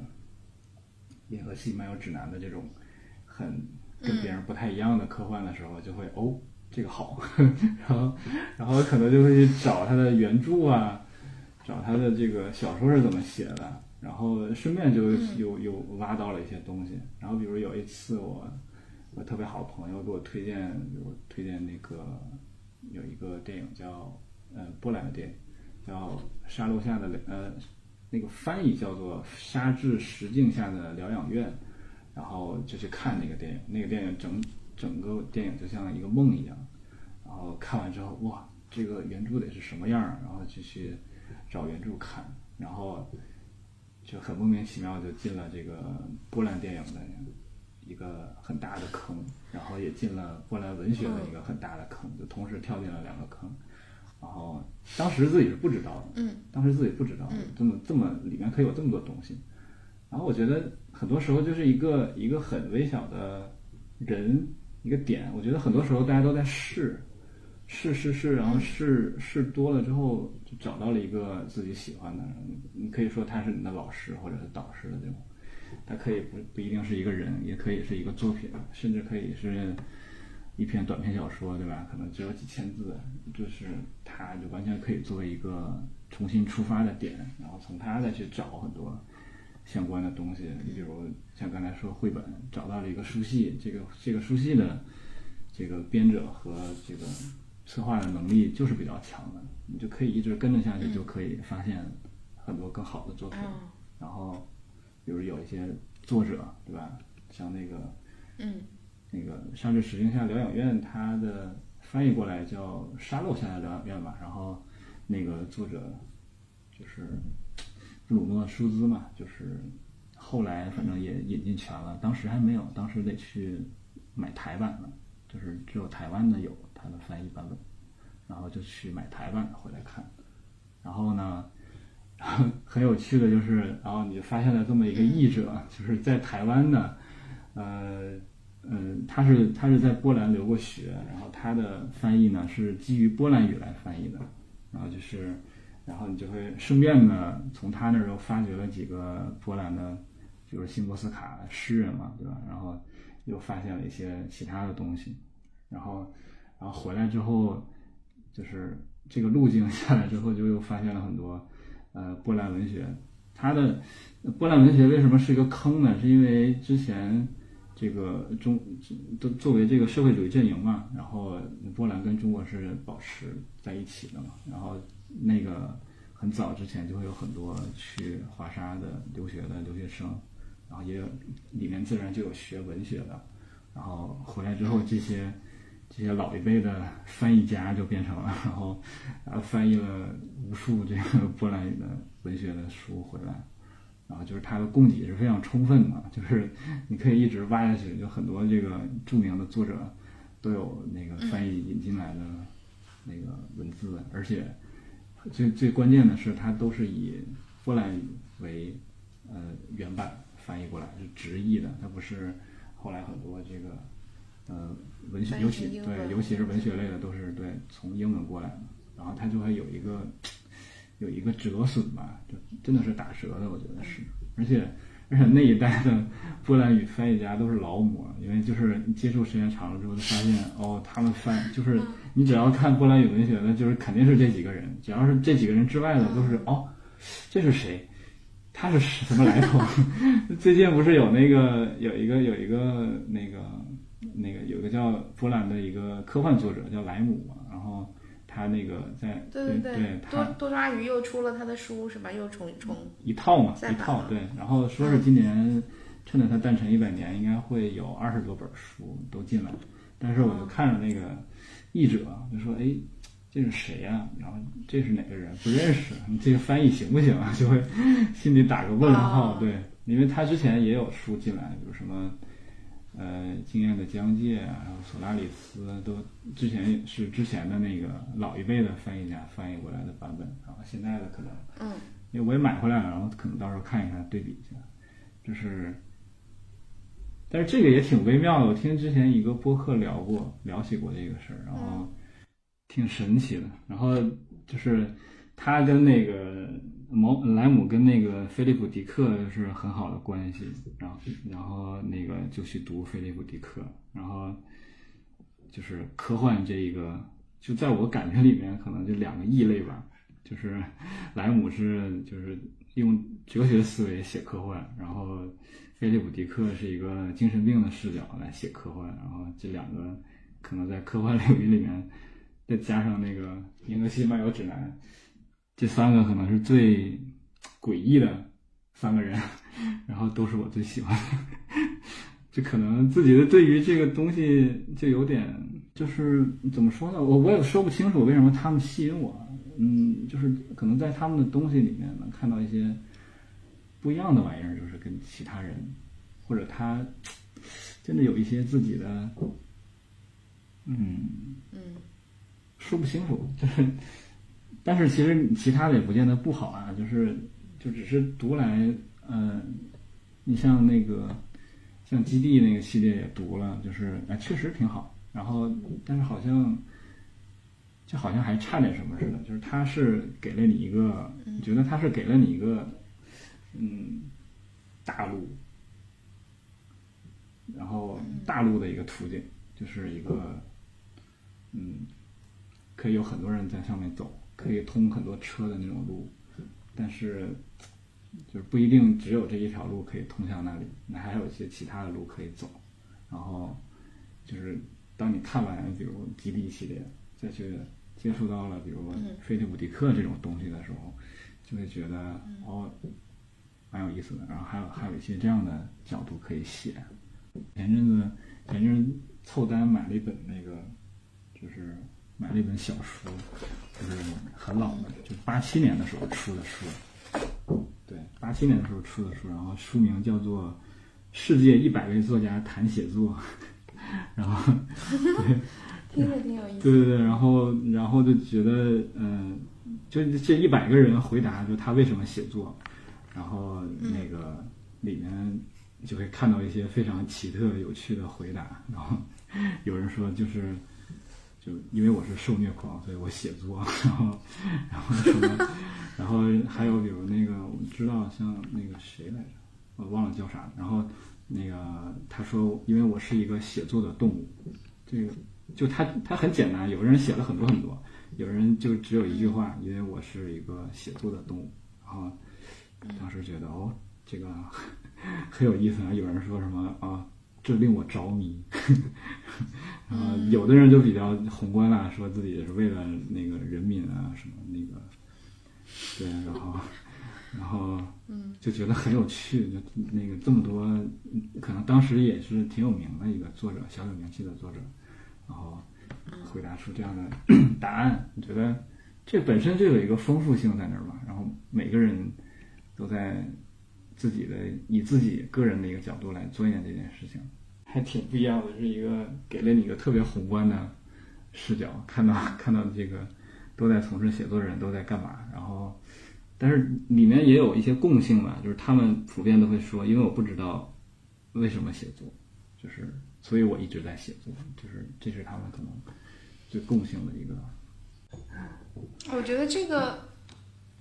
银河系漫游指南》的这种很跟别人不太一样的科幻的时候，就会哦，这个好，然后然后可能就会去找他的原著啊，找他的这个小说是怎么写的，然后顺便就又又挖到了一些东西。然后比如有一次我我特别好的朋友给我推荐，比如推荐那个有一个电影叫呃波兰的电影叫《沙漏下的呃》。那个翻译叫做《沙质石镜下的疗养院》，然后就去看那个电影。那个电影整整个电影就像一个梦一样。然后看完之后，哇，这个原著得是什么样儿？然后就去找原著看，然后就很莫名其妙就进了这个波兰电影的一个很大的坑，然后也进了波兰文学的一个很大的坑，就同时跳进了两个坑。然后当时自己是不知道的，嗯，当时自己不知道这么这么里面可以有这么多东西。然后我觉得很多时候就是一个一个很微小的人一个点，我觉得很多时候大家都在试，试试试，然后试试多了之后，就找到了一个自己喜欢的。你可以说他是你的老师或者是导师的这种，他可以不不一定是一个人，也可以是一个作品，甚至可以是。一篇短篇小说，对吧？可能只有几千字，就是它就完全可以作为一个重新出发的点，然后从它再去找很多相关的东西。你比如像刚才说绘本，找到了一个书系，这个这个书系的这个编者和这个策划的能力就是比较强的，你就可以一直跟着下去，就可以发现很多更好的作品。然后，比如有一些作者，对吧？像那个，嗯。那个《沙质石镜下疗养院》，它的翻译过来叫“沙漏下的疗养院”吧。然后，那个作者就是布鲁诺·舒兹嘛，就是后来反正也引进全了，当时还没有，当时得去买台版的，就是只有台湾的有它的翻译版本，然后就去买台版的回来看。然后呢，很有趣的就是，然后你就发现了这么一个译者，就是在台湾的，呃。嗯，他是他是在波兰留过学，然后他的翻译呢是基于波兰语来翻译的，然后就是，然后你就会顺便呢从他那儿又发掘了几个波兰的，就是辛波斯卡诗人嘛，对吧？然后又发现了一些其他的东西，然后然后回来之后，就是这个路径下来之后，就又发现了很多呃波兰文学。他的波兰文学为什么是一个坑呢？是因为之前。这个中都作为这个社会主义阵营嘛，然后波兰跟中国是保持在一起的嘛，然后那个很早之前就会有很多去华沙的留学的留学生，然后也有里面自然就有学文学的，然后回来之后这些这些老一辈的翻译家就变成了，然后啊翻译了无数这个波兰语的文学的书回来。然后就是它的供给是非常充分的，就是你可以一直挖下去，有很多这个著名的作者都有那个翻译引进来的那个文字，而且最最关键的是，它都是以波兰语为呃原版翻译过来，是直译的，它不是后来很多这个呃文学，尤其对尤其是文学类的都是对从英文过来的，然后它就会有一个有一个折损吧，就真的是打折的，我觉得是，而且。而且那一代的波兰语翻译家都是劳模，因为就是接触时间长了之后，就发现哦，他们翻就是你只要看波兰语文学的，就是肯定是这几个人，只要是这几个人之外的都是哦，这是谁？他是什么来头？最近不是有那个有一个有一个那个那个有个叫波兰的一个科幻作者叫莱姆嘛，然后。他那个在对对对，多多抓鱼又出了他的书是吧？又重重一套嘛，一套对。然后说是今年趁着他诞辰一百年，应该会有二十多本书都进来。但是我就看着那个译者就说：“哎，这是谁呀？然后这是哪个人？不认识。你这个翻译行不行啊？” 就会心里打个问号。对，因为他之前也有书进来，比如什么。呃，经验的疆界啊，然后索拉里斯都之前是之前的那个老一辈的翻译家翻译过来的版本，然后现在的可能，嗯，因为我也买回来了，然后可能到时候看一看对比一下，就是，但是这个也挺微妙的，我听之前一个播客聊过，聊起过这个事儿，然后挺神奇的，然后就是他跟那个。毛莱姆跟那个菲利普迪克是很好的关系，然后然后那个就去读菲利普迪克，然后就是科幻这一个，就在我感觉里面可能就两个异类吧，就是莱姆是就是用哲学思维写科幻，然后菲利普迪克是一个精神病的视角来写科幻，然后这两个可能在科幻领域里面再加上那个《银河系漫游指南》。这三个可能是最诡异的三个人，然后都是我最喜欢的。就可能自己的对于这个东西就有点，就是怎么说呢？我我也说不清楚为什么他们吸引我。嗯，就是可能在他们的东西里面能看到一些不一样的玩意儿，就是跟其他人，或者他真的有一些自己的，嗯嗯，说不清楚，就是。但是其实其他的也不见得不好啊，就是就只是读来，呃，你像那个像基地那个系列也读了，就是哎确实挺好。然后但是好像就好像还差点什么似的，就是他是给了你一个，你觉得他是给了你一个嗯大陆，然后大陆的一个途径，就是一个嗯可以有很多人在上面走。可以通很多车的那种路，但是就是不一定只有这一条路可以通向那里，那还有一些其他的路可以走。然后就是当你看完比如基地系列，再去接触到了比如菲利普迪克这种东西的时候，就会觉得哦，蛮有意思的。然后还有还有一些这样的角度可以写。前阵子前阵子凑单买了一本那个，就是。买了一本小书，就是很老的，就八七年的时候出的书。对，八七年的时候出的书，然后书名叫做《世界一百位作家谈写作》，然后，听着挺有意思。对对对，然后然后就觉得，嗯，就这一百个人回答，就他为什么写作，然后那个里面就会看到一些非常奇特有趣的回答，然后有人说就是。就因为我是受虐狂，所以我写作，然后，然后什么，然后还有比如那个，我们知道像那个谁来着，我忘了叫啥。然后那个他说，因为我是一个写作的动物，这个就他他很简单，有人写了很多很多，有人就只有一句话，因为我是一个写作的动物。然后当时觉得哦，这个 很有意思啊。有人说什么啊？这令我着迷，啊，有的人就比较宏观啦，说自己是为了那个人民啊，什么那个，对，然后，然后，嗯，就觉得很有趣，就那个这么多，可能当时也是挺有名的一个作者，小有名气的作者，然后回答出这样的 答案，我觉得这本身就有一个丰富性在那儿吧，然后每个人都在自己的以自己个人的一个角度来钻研这件事情。还挺不一样的，是一个给了你一个特别宏观的视角，看到看到这个都在从事写作的人都在干嘛，然后但是里面也有一些共性吧，就是他们普遍都会说，因为我不知道为什么写作，就是所以我一直在写作，就是这是他们可能最共性的一个。我觉得这个，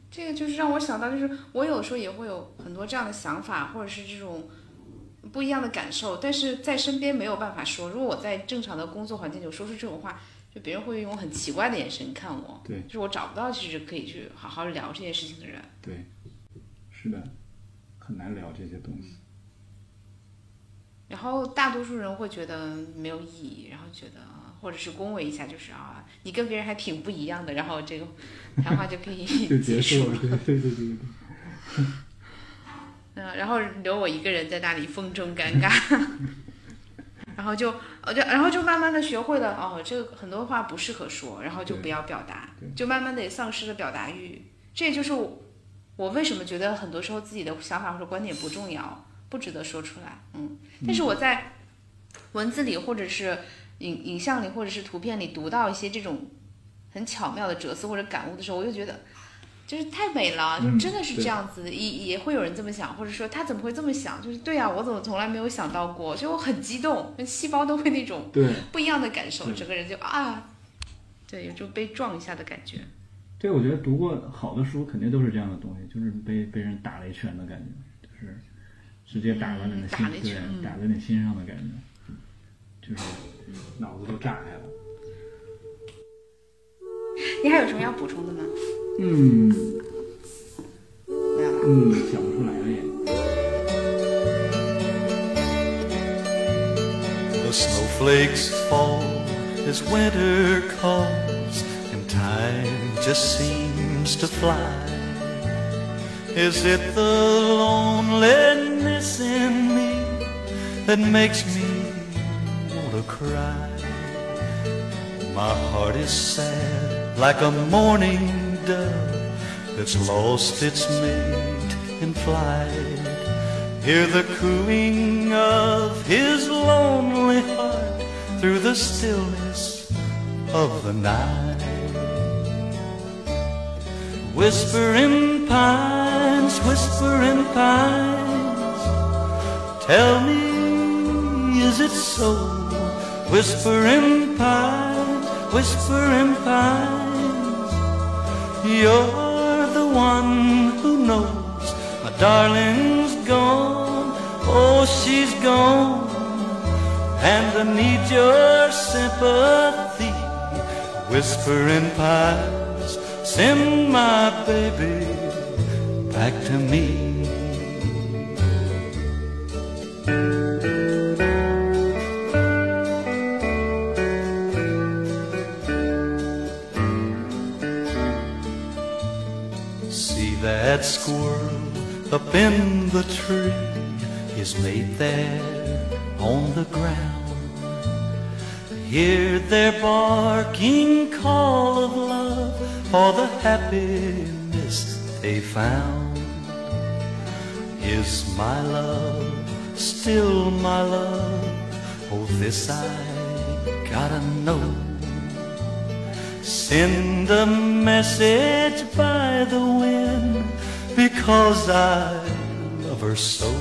这个就是让我想到，就是我有时候也会有很多这样的想法，或者是这种不一样的感受，但是在身边没有办法说。如果我在正常的工作环境里说出这种话。就别人会用很奇怪的眼神看我，对，就是我找不到其实可以去好好聊这些事情的人，对，是的，很难聊这些东西。然后大多数人会觉得没有意义，然后觉得或者是恭维一下，就是啊，你跟别人还挺不一样的，然后这个谈话就可以 就结束了，对对对对。嗯，然后留我一个人在那里风中尴尬。然后就，呃，就然后就慢慢的学会了，哦，这个很多话不适合说，然后就不要表达，就慢慢的也丧失了表达欲。这也就是我，我为什么觉得很多时候自己的想法或者观点不重要，不值得说出来，嗯。但是我在文字里或者是影影像里或者是图片里读到一些这种很巧妙的哲思或者感悟的时候，我就觉得。就是太美了，就真的是这样子，也也会有人这么想，或者说他怎么会这么想？就是对呀，我怎么从来没有想到过？所以我很激动，细胞都会那种不一样的感受，整个人就啊，对，有种被撞一下的感觉。对，我觉得读过好的书，肯定都是这样的东西，就是被被人打了一拳的感觉，就是直接打在你的心，对，打在你心上的感觉，就是脑子都炸开了。你还有什么要补充的吗？嗯，嗯，想不出来了也。The snowflakes fall as winter comes and time just seems to fly. Is it the loneliness in me that makes me want to cry? My heart is sad like a morning dove that's lost its mate in flight. Hear the cooing of his lonely heart through the stillness of the night. Whispering pines, whispering pines, tell me, is it so? Whispering pines, whispering pines. You're the one who knows my darling's gone. Oh, she's gone. And I need your sympathy. Whispering pines, send my baby back to me. Up in the tree is mate there on the ground. Hear their barking call of love for the happiness they found. Is my love still my love? Oh, this I gotta know. Send a message by the wind because I love her so.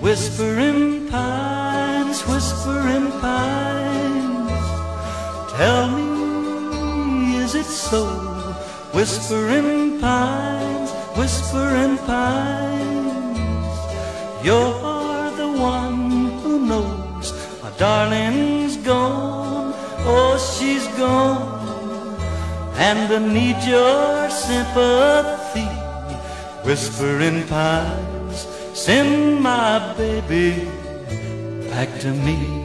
Whispering pines, whispering pines, tell me, is it so? Whispering pines, whispering pines, you're the one who knows my darling's gone, oh, she's gone and I need your sympathy. Whispering pines, send my baby back to me.